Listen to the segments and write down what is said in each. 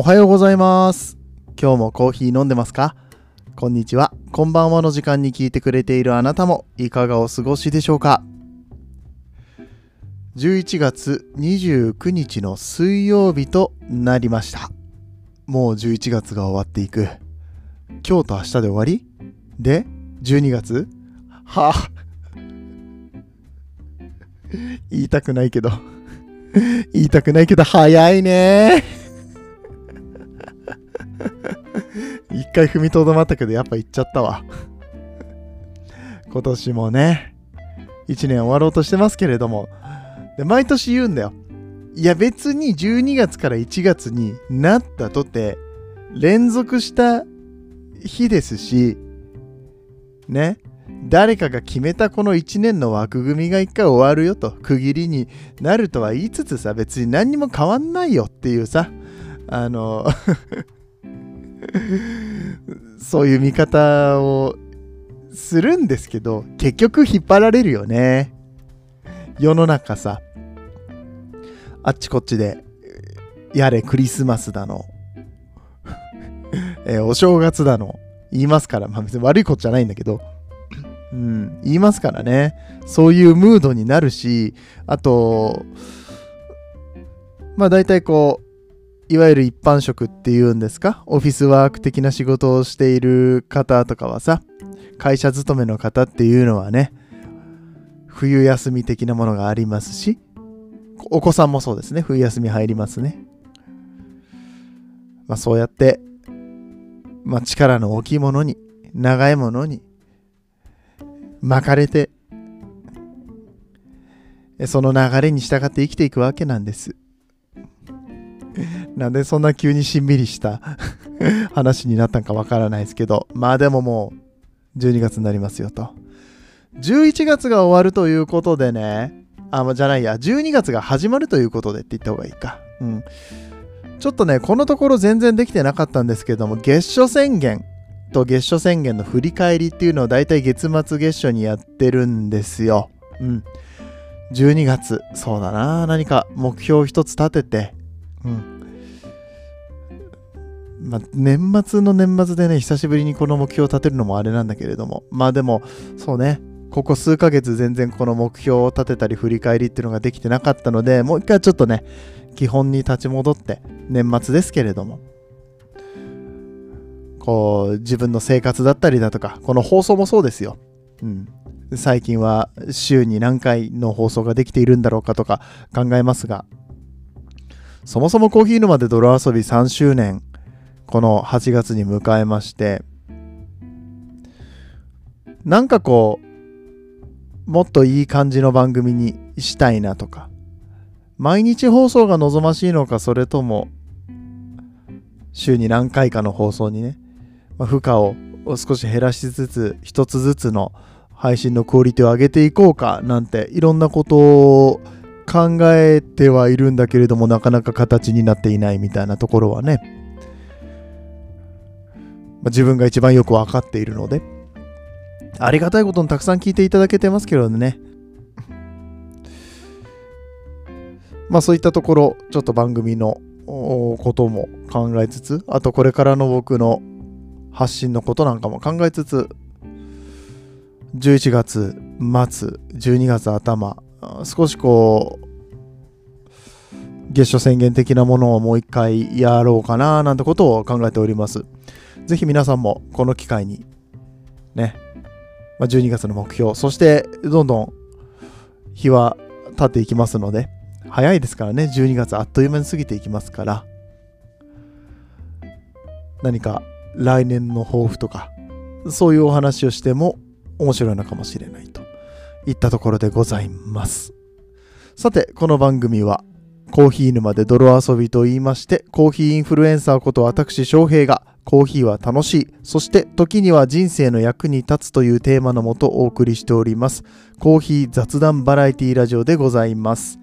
おはようございます。今日もコーヒー飲んでますか？こんにちは。こんばんはの時間に聞いてくれているあなたもいかがお過ごしでしょうか ?11 月29日の水曜日となりました。もう11月が終わっていく。今日と明日で終わり？で、12月？はあ、言いたくないけど。言いたくないけど早いね 一回踏みとどまったけどやっぱ行っちゃったわ。今年もね。1年終わろうとしてますけれども。で毎年言うんだよ。いや別に12月から1月になったとて連続した日ですしね。誰かが決めたこの1年の枠組みが1回終わるよと区切りになるとは言いつつさ別に何にも変わんないよっていうさあのそういう見方をするんですけど結局引っ張られるよね。世の中さ。あっちこっちでやれクリスマスだの。えーお正月だの。言いますから、まあ、別に悪いことじゃないんだけど。うん、言いますからね。そういうムードになるし、あと、まあ大体こう、いわゆる一般職っていうんですか、オフィスワーク的な仕事をしている方とかはさ、会社勤めの方っていうのはね、冬休み的なものがありますし、お子さんもそうですね、冬休み入りますね。まあそうやって、まあ力の大きいものに、長いものに、巻かれてその流れに従って生きていくわけなんです。なんでそんな急にしんみりした 話になったんかわからないですけどまあでももう12月になりますよと11月が終わるということでねあ、ま、じゃないや12月が始まるということでって言った方がいいかうんちょっとねこのところ全然できてなかったんですけども月初宣言と月初宣言の振り返りっていうのを大体月末月初にやってるんですよ。うん。12月、そうだな。何か目標一つ立てて、うん。まあ、年末の年末でね、久しぶりにこの目標を立てるのもあれなんだけれども、まあでも、そうね、ここ数ヶ月全然この目標を立てたり振り返りっていうのができてなかったので、もう一回ちょっとね、基本に立ち戻って、年末ですけれども、こう自分の生活だったりだとかこの放送もそうですよ、うん、最近は週に何回の放送ができているんだろうかとか考えますが。そもそもコーヒー沼で泥遊び3周年この8月に迎えましてなんかこうもっといい感じの番組にしたいなとか毎日放送が望ましいのかそれとも週に何回かの放送にねまあ、負荷を少し減らしつつ一つずつの配信のクオリティを上げていこうかなんていろんなことを考えてはいるんだけれどもなかなか形になっていないみたいなところはね、まあ、自分が一番よく分かっているので。ありがたいことにたくさん聞いていただけてますけどね。まあそういったところちょっと番組のことも考えつつあとこれからの僕の発信のことなんかも考えつつ11月末12月頭少しこう月初宣言的なものをもう一回やろうかななんてことを考えております。ぜひ皆さんもこの機会にね、まあ、12月の目標そしてどんどん日は経っていきますので早いですからね12月あっという間に過ぎていきますから何か来年の抱負とかそういうお話をしても面白いのかもしれないと。いったところでございますさてこの番組はコーヒー沼で泥遊びと言いましてコーヒーインフルエンサーこと私翔平がコーヒーは楽しいそして時には人生の役に立つというテーマのもとお送りしておりますコーヒー雑談バラエティラジオでございます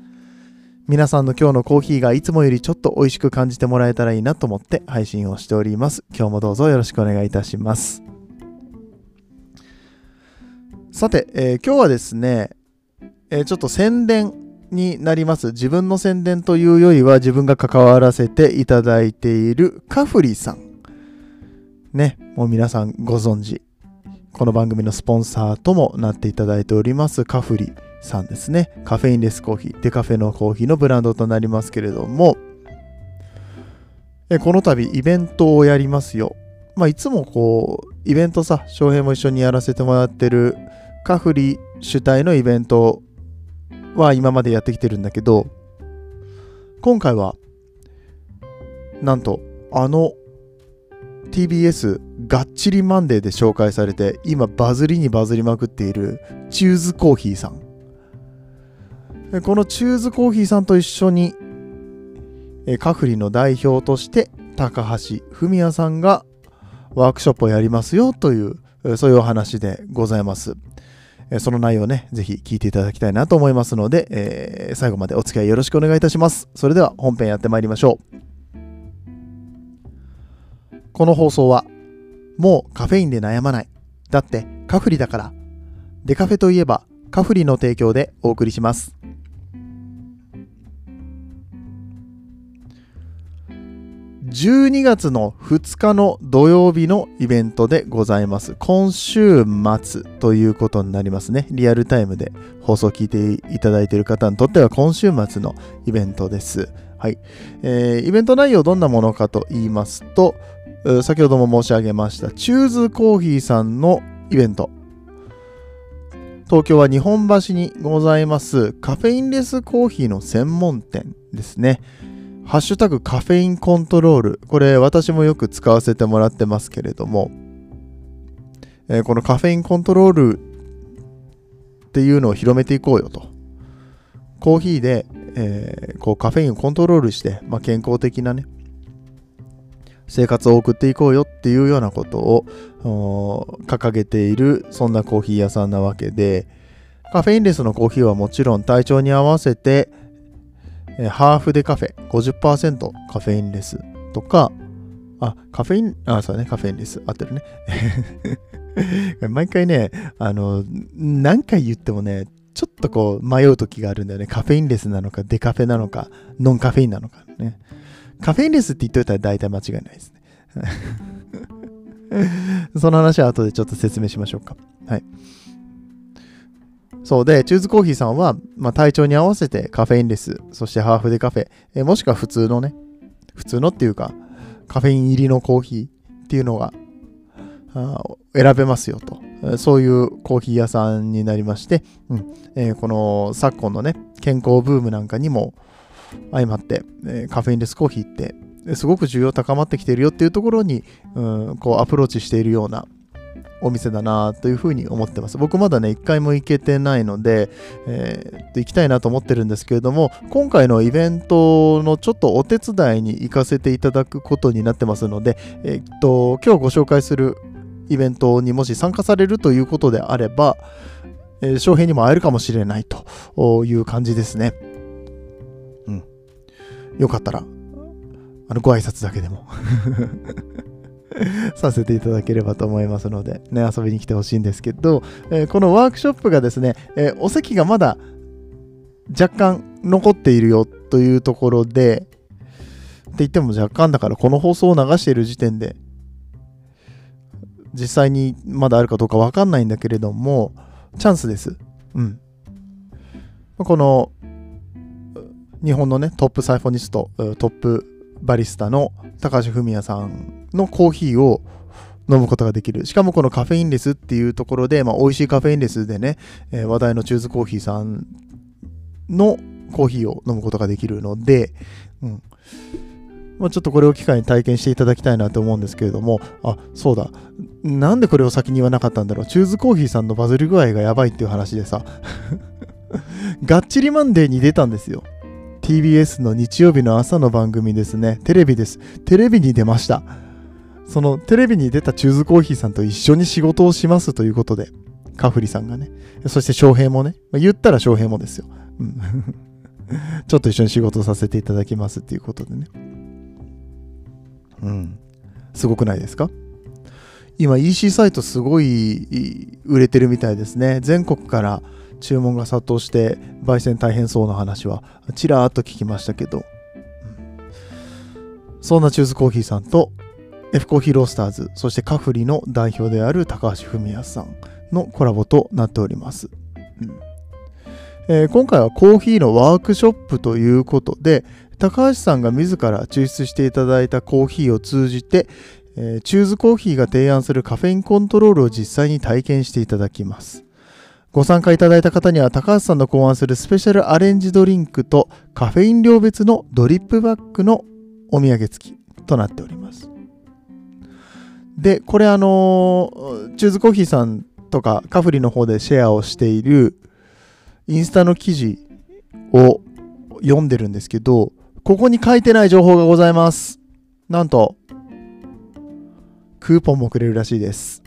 皆さんの今日のコーヒーがいつもよりちょっと美味しく感じてもらえたらいいなと思って配信をしております。今日もどうぞよろしくお願いいたします。さて、えー今日はですね、えーちょっと宣伝になります。自分の宣伝というよりは自分が関わらせていただいているカフリさん。ねもう皆さんご存知。この番組のスポンサーともなっていただいておりますカフリさんですね。カフェインレスコーヒーデカフェのコーヒーのブランドとなりますけれども。えこの度イベントをやりますよ。まあいつもこうイベントさ翔平も一緒にやらせてもらってるカフリ主体のイベントは今までやってきてるんだけど今回はなんとあの TBS がっちりマンデーで紹介されて今バズりにバズりまくっているチューズコーヒーさんこのチューズコーヒーさんと一緒にカフリの代表として高橋文也さんがワークショップをやりますよというそういうお話でございます。その内容をね、ぜひ聞いていただきたいなと思いますので、えー、最後までお付き合いよろしくお願いいたします。それでは本編やってまいりましょう。この放送は、もうカフェインで悩まない。だってカフリだから。デカフェといえばカフリの提供でお送りします。12月の2日の土曜日のイベントでございます。今週末ということになりますね。リアルタイムで放送を聞いていただいている方にとっては今週末のイベントです。はい。えー、イベント内容どんなものかと言いますと、先ほども申し上げました、チューズコーヒーさんのイベント。東京は日本橋にございますカフェインレスコーヒーの専門店ですね。ハッシュタグカフェインコントロール。これ私もよく使わせてもらってますけれども、えー、このカフェインコントロールっていうのを広めていこうよと。コーヒーで、えー、こうカフェインをコントロールして、まあ、健康的なね、生活を送っていこうよっていうようなことを掲げている、そんなコーヒー屋さんなわけで、カフェインレスのコーヒーはもちろん体調に合わせて、え、ハーフでカフェ50%カフェインレスとか、あ、カフェイン、あ、そうね、カフェインレス。合ってるね。毎回ね、あの、何回言ってもね、ちょっとこう迷う時があるんだよね。カフェインレスなのか、デカフェなのか、ノンカフェインなのかね。カフェインレスって言っといたら大体間違いないですね。その話は後でちょっと説明しましょうか。はい。そうで、チューズコーヒーさんは、まあ、体調に合わせてカフェインレス、そしてハーフでカフェ、えもしくは普通のね、普通のっていうか、カフェイン入りのコーヒーっていうのが選べますよと。そういうコーヒー屋さんになりまして、うんえー、この昨今のね、健康ブームなんかにも相まって、えー、カフェインレスコーヒーってすごく需要高まってきてるよっていうところに、うん、こうアプローチしているようなお店だなというふうに思ってます。僕まだね、一回も行けてないので、えー、行きたいなと思ってるんですけれども、今回のイベントのちょっとお手伝いに行かせていただくことになってますので、えー、っと、今日ご紹介するイベントにもし参加されるということであれば、えー、翔平にも会えるかもしれないという感じですね。うん。よかったら、あの、ご挨拶だけでも させていただければと思いますので、ね、遊びに来てほしいんですけど、えー、このワークショップがですね、えー、お席がまだ若干残っているよというところで、って言っても若干だからこの放送を流している時点で実際にまだあるかどうかわかんないんだけれどもチャンスです。うん。この日本のねトップサイフォニストトップバリスタの高橋文也さんのコーヒーを飲むことができる。しかもこのカフェインレスっていうところで、まあ、美味しいカフェインレスでね、えー、話題のチューズコーヒーさんのコーヒーを飲むことができるので、うんまあ、ちょっとこれを機会に体験していただきたいなと思うんですけれども、あ、そうだ。なんでこれを先に言わなかったんだろう。チューズコーヒーさんのバズり具合がやばいっていう話でさ、がっちりマンデーに出たんですよ。TBS の日曜日の朝の番組ですね。テレビです。テレビに出ました。そのテレビに出たチューズコーヒーさんと一緒に仕事をしますということで、カフリさんがね、そして翔平もね、まあ、言ったら翔平もですよ。うん、ちょっと一緒に仕事させていただきますっていうことでね。うん。すごくないですか？今 EC サイトすごい売れてるみたいですね。全国から注文が殺到して焙煎大変そうな話はちらーっと聞きましたけど、そんなチューズコーヒーさんと F コーヒーロースターズそしてカフリの代表である高橋文康さんのコラボとなっております、うん。えー、今回はコーヒーのワークショップということで高橋さんが自ら抽出していただいたコーヒーを通じて、えー、チューズコーヒーが提案するカフェインコントロールを実際に体験していただきます。ご参加いただいた方には高橋さんの考案するスペシャルアレンジドリンクとカフェイン量別のドリップバッグのお土産付きとなっております。で、これあのチューズコーヒーさんとかカフリの方でシェアをしているインスタの記事を読んでるんですけど、ここに書いてない情報がございます。なんと、クーポンもくれるらしいです。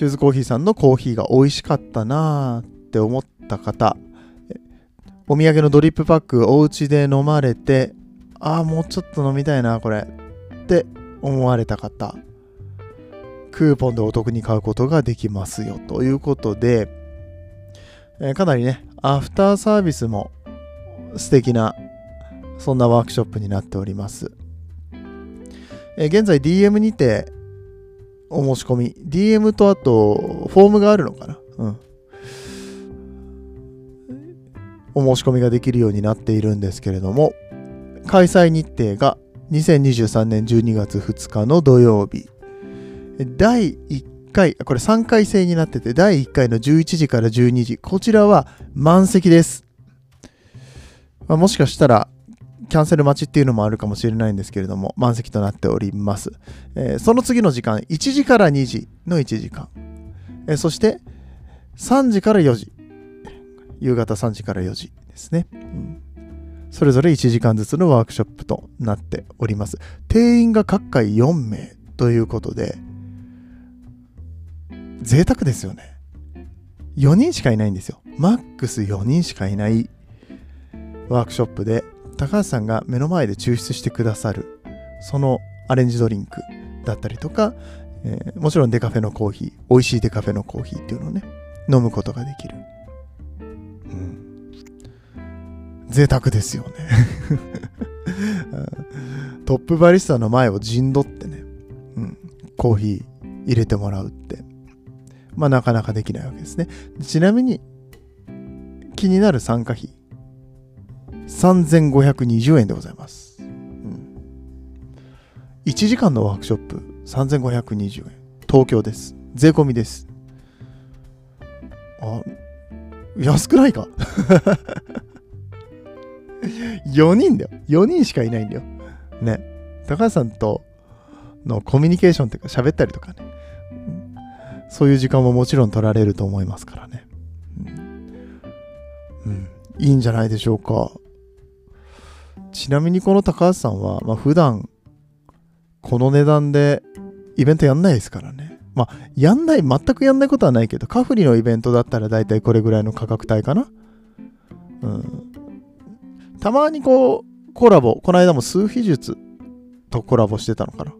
チューズコーヒーさんのコーヒーが美味しかったなーって思った方、お土産のドリップパックお家で飲まれて、ああ、もうちょっと飲みたいな、これ。って思われた方、クーポンでお得に買うことができますよ。ということで、え、かなりね、アフターサービスも素敵な、そんなワークショップになっております。え、現在 DM にてお申し込み、DM とあとフォームがあるのかな？うん。お申し込みができるようになっているんですけれども、開催日程が2023年12月2日の土曜日。第1回、これ3回制になってて、第1回の11時から12時、こちらは満席です。まあ、もしかしたら、キャンセル待ちっていうのもあるかもしれないんですけれども、満席となっております。えー、その次の時間、1時から2時の1時間。えー、そして、3時から4時。夕方3時から4時ですね。うんそれぞれ1時間ずつのワークショップとなっております。定員が各回4名ということで、贅沢ですよね。4人しかいないんですよ。マックス4人しかいないワークショップで高橋さんが目の前で抽出してくださるそのアレンジドリンクだったりとか、えー、もちろんデカフェのコーヒー美味しいデカフェのコーヒーっていうのをね飲むことができる、うん、贅沢ですよね。トップバリスタの前を陣取ってね、うん、コーヒー入れてもらうってまあなかなかできないわけですね。ちなみに気になる参加費3520円でございます。うん、1時間のワークショップ3520円。東京です。税込みです。あ、安くないか ?4 人だよ。4人しかいないんだよ。ね。高橋さんとのコミュニケーションっていうか喋ったりとかね。そういう時間ももちろん取られると思いますからね。うん、うん、いいんじゃないでしょうか。ちなみにこの高橋さんは、まあ、普段この値段でイベントやんないですからね。まあ、やんない、全くやんないことはないけど、カフリのイベントだったら大体これぐらいの価格帯かな。うん。たまにこう、コラボ、この間も数秘術とコラボしてたのかな。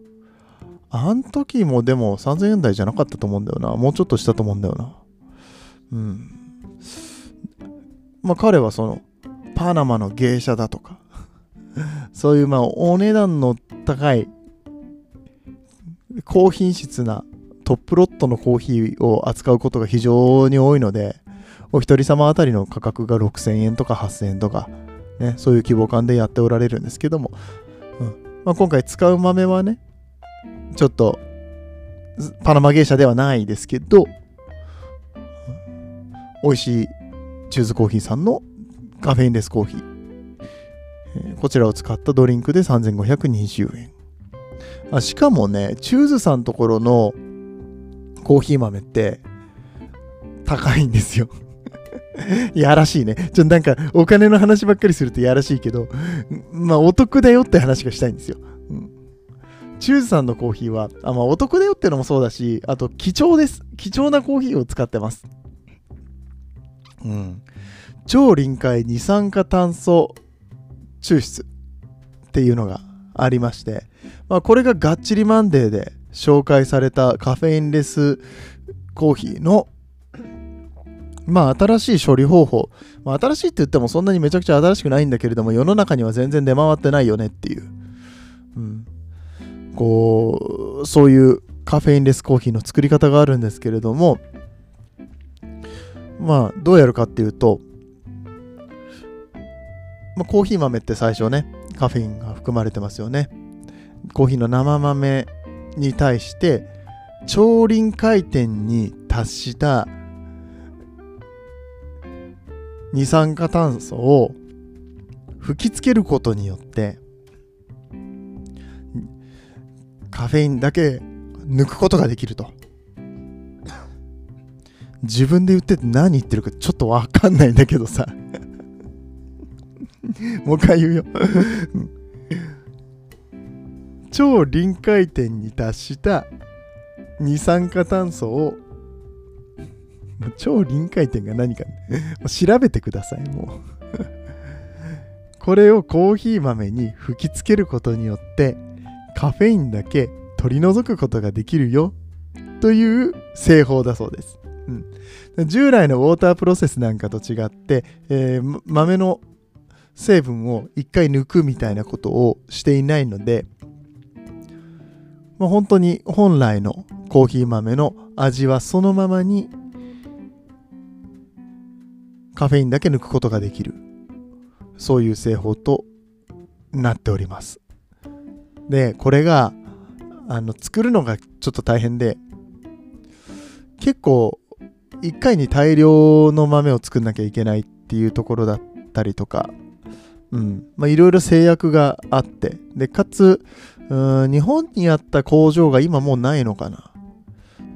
あん時もでも3000円台じゃなかったと思うんだよな。もうちょっとしたと思うんだよな。うん。まあ彼はその、パナマの芸者だとか、そういうまあお値段の高い高品質なトップロットのコーヒーを扱うことが非常に多いのでお一人様あたりの価格が6000円とか8000円とか、ね、そういう規模感でやっておられるんですけども、うん。まあ、今回使う豆はねちょっとパナマ芸者ではないですけど美味しいチューズコーヒーさんのカフェインレスコーヒー。こちらを使ったドリンクで3520円。あしかもね、チューズさんところのコーヒー豆って高いんですよ やらしいね。ちょ、なんかお金の話ばっかりするとやらしいけど、まあお得だよって話がしたいんですよ。うん、チューズさんのコーヒーは、あまあ、お得だよってのもそうだし、あと貴重です。貴重なコーヒーを使ってます。うん。超臨界二酸化炭素抽出っていうのがありまして、まあ、これががっちりマンデーで紹介されたカフェインレスコーヒーのまあ新しい処理方法、まあ、新しいって言ってもそんなにめちゃくちゃ新しくないんだけれども世の中には全然出回ってないよねっていう、うん、こうそういうカフェインレスコーヒーの作り方があるんですけれどもまあどうやるかっていうと、まあ、コーヒー豆って最初ねカフェインが含まれてますよね。コーヒーの生豆に対して超臨界点に達した二酸化炭素を吹きつけることによってカフェインだけ抜くことができると。自分で言ってて何言ってるかちょっとわかんないんだけどさ。もう一回言うよ。超臨界点に達した二酸化炭素を超臨界点が何か、調べてくださいもう。これをコーヒー豆に吹きつけることによってカフェインだけ取り除くことができるよという製法だそうです、うん、従来のウォータープロセスなんかと違って、えー、豆の成分を一回抜くみたいなことをしていないので、まあ、本当に本来のコーヒー豆の味はそのままにカフェインだけ抜くことができる。そういう製法となっております。でこれがあの作るのがちょっと大変で結構1回に大量の豆を作んなきゃいけないっていうところだったりとかいろいろ制約があってでかつ日本にあった工場が今もうないのかな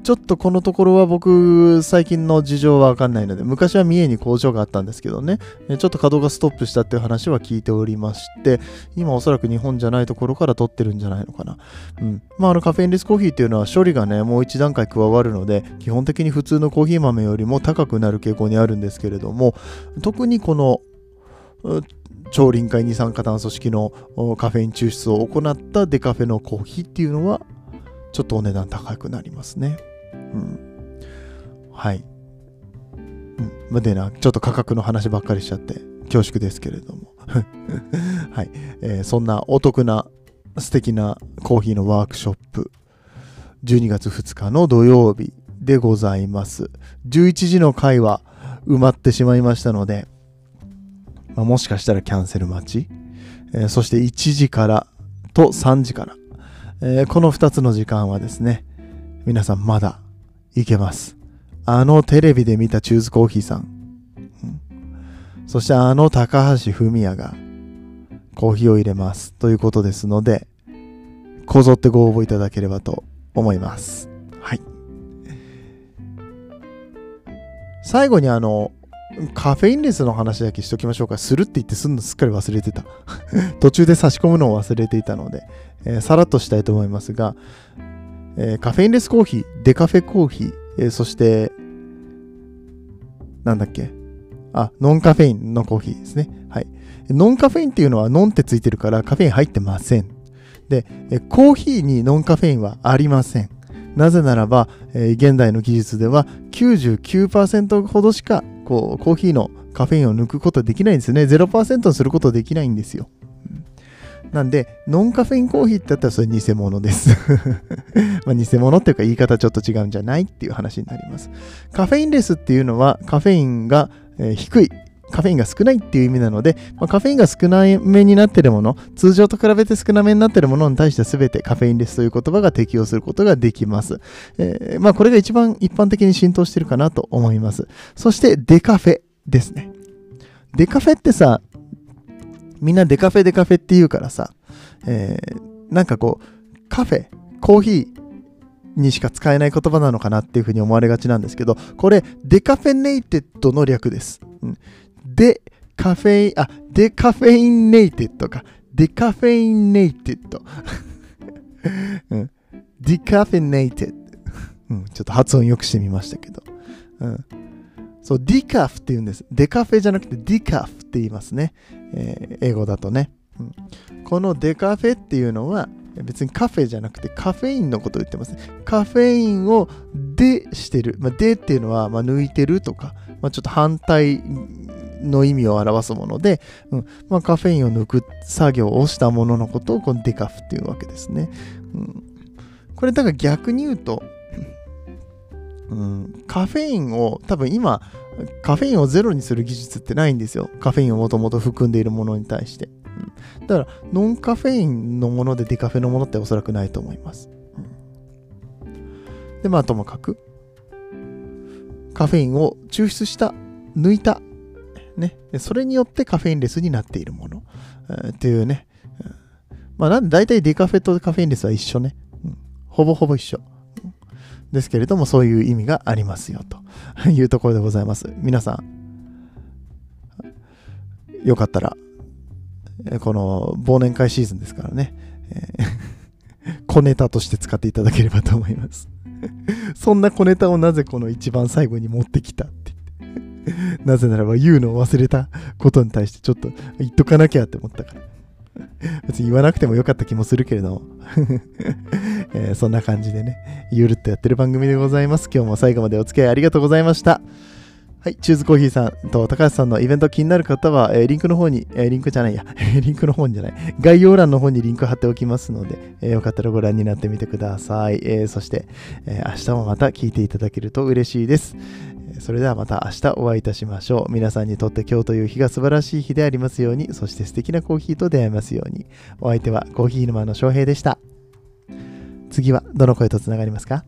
ちょっとこのところは僕、最近の事情はわかんないので、昔は三重に工場があったんですけどね、ちょっと稼働がストップしたっていう話は聞いておりまして、今おそらく日本じゃないところから取ってるんじゃないのかな。うん。まあ、あのカフェインレスコーヒーっていうのは処理がね、もう一段階加わるので、基本的に普通のコーヒー豆よりも高くなる傾向にあるんですけれども、特にこの、超臨界二酸化炭素式のカフェイン抽出を行ったデカフェのコーヒーっていうのは、ちょっとお値段高くなりますね。うん。はい。うん。までな、ちょっと価格の話ばっかりしちゃって恐縮ですけれども。はい、えー、そんなお得な素敵なコーヒーのワークショップ。12月2日の土曜日でございます。11時の回は埋まってしまいましたので、まあ、もしかしたらキャンセル待ち、えー、そして1時からと3時から、えー、この2つの時間はですね、皆さんまだいけます。あのテレビで見たチューズコーヒーさん。うん、そしてあの高橋文也がコーヒーを入れます。ということですので、こぞってご応募いただければと思います。はい。最後にあの、カフェインレスの話だけしときましょうか。するって言ってすんのすっかり忘れてた。途中で差し込むのを忘れていたので、えー、さらっとしたいと思いますが、えー、カフェインレスコーヒー、デカフェコーヒー、えー、そして、なんだっけ？あ、ノンカフェインのコーヒーですね。はい。ノンカフェインっていうのはノンってついてるからカフェイン入ってません。で、コーヒーにノンカフェインはありません。なぜならば、えー、現代の技術では99%ほどしかこうコーヒーのカフェインを抜くことできないんですね。0%にすることできないんですよ。なんで、ノンカフェインコーヒーってあったらそれ偽物です ま偽物っていうか言い方ちょっと違うんじゃないっていう話になります。カフェインレスっていうのはカフェインが、低い。カフェインが少ないっていう意味なので、まあ、カフェインが少なめになってるもの、通常と比べて少なめになってるものに対して全てカフェインレスという言葉が適用することができます。えー、まあこれが一番一般的に浸透してるかなと思います。そしてデカフェですね。デカフェってさ、みんなデカフェデカフェって言うからさ、えー、なんかこう、カフェ、コーヒーにしか使えない言葉なのかなっていうふうに思われがちなんですけど、これ、 decaffeinated の略です。うん、デカフェイン、あ、デカフェインネイテッドか。デカフェインネイテッド。うん、decaffeinated。うん、ちょっと発音よくしてみましたけど。うん、そう、 decaf って言うんです。デカフェじゃなくて decaf って言いますね。えー、英語だとね、うん。このデカフェっていうのは別にカフェじゃなくてカフェインのことを言ってますね。カフェインを de してる。まあ、 de っていうのは、まあ、抜いてるとか、まあ、ちょっと反対の意味を表すもので、うんまあ、カフェインを抜く作業をしたもののことをこの decaf っていうわけですね。うん、これだから逆に言うと、うん、カフェインを多分今カフェインをゼロにする技術ってないんですよ。カフェインをもともと含んでいるものに対して。うん、だからノンカフェインのものでデカフェのものっておそらくないと思います。うん、でまあともかくカフェインを抽出した抜いたね、それによってカフェインレスになっているもの、え、っていうね、まあなんで大体デカフェとカフェインレスは一緒ね、うん、ほぼほぼ一緒、ですけれどもそういう意味がありますよと。いうところでございます。皆さん。よかったらこの忘年会シーズンですからね、えー、小ネタとして使っていただければと思います。そんな小ネタをなぜこの一番最後に持ってきた なぜならば言うのを忘れたことに対してちょっと言っとかなきゃって思ったから。別に言わなくてもよかった気もするけれども えー、そんな感じでね、ゆるっとやってる番組でございます。今日も最後までお付き合いありがとうございました。はい、チューズコーヒーさんと高橋さんのイベント気になる方は、えー、リンクの方に、えー、リンクじゃないや、リンクの方じゃない、概要欄の方にリンク貼っておきますので、えー、よかったらご覧になってみてください。えそして、え明日もまた聞いていただけると嬉しいです。それではまた明日お会いいたしましょう。皆さんにとって今日という日が素晴らしい日でありますように、そして素敵なコーヒーと出会えますように。お相手はコーヒー沼の翔平でした。次はどの声とつながりますか？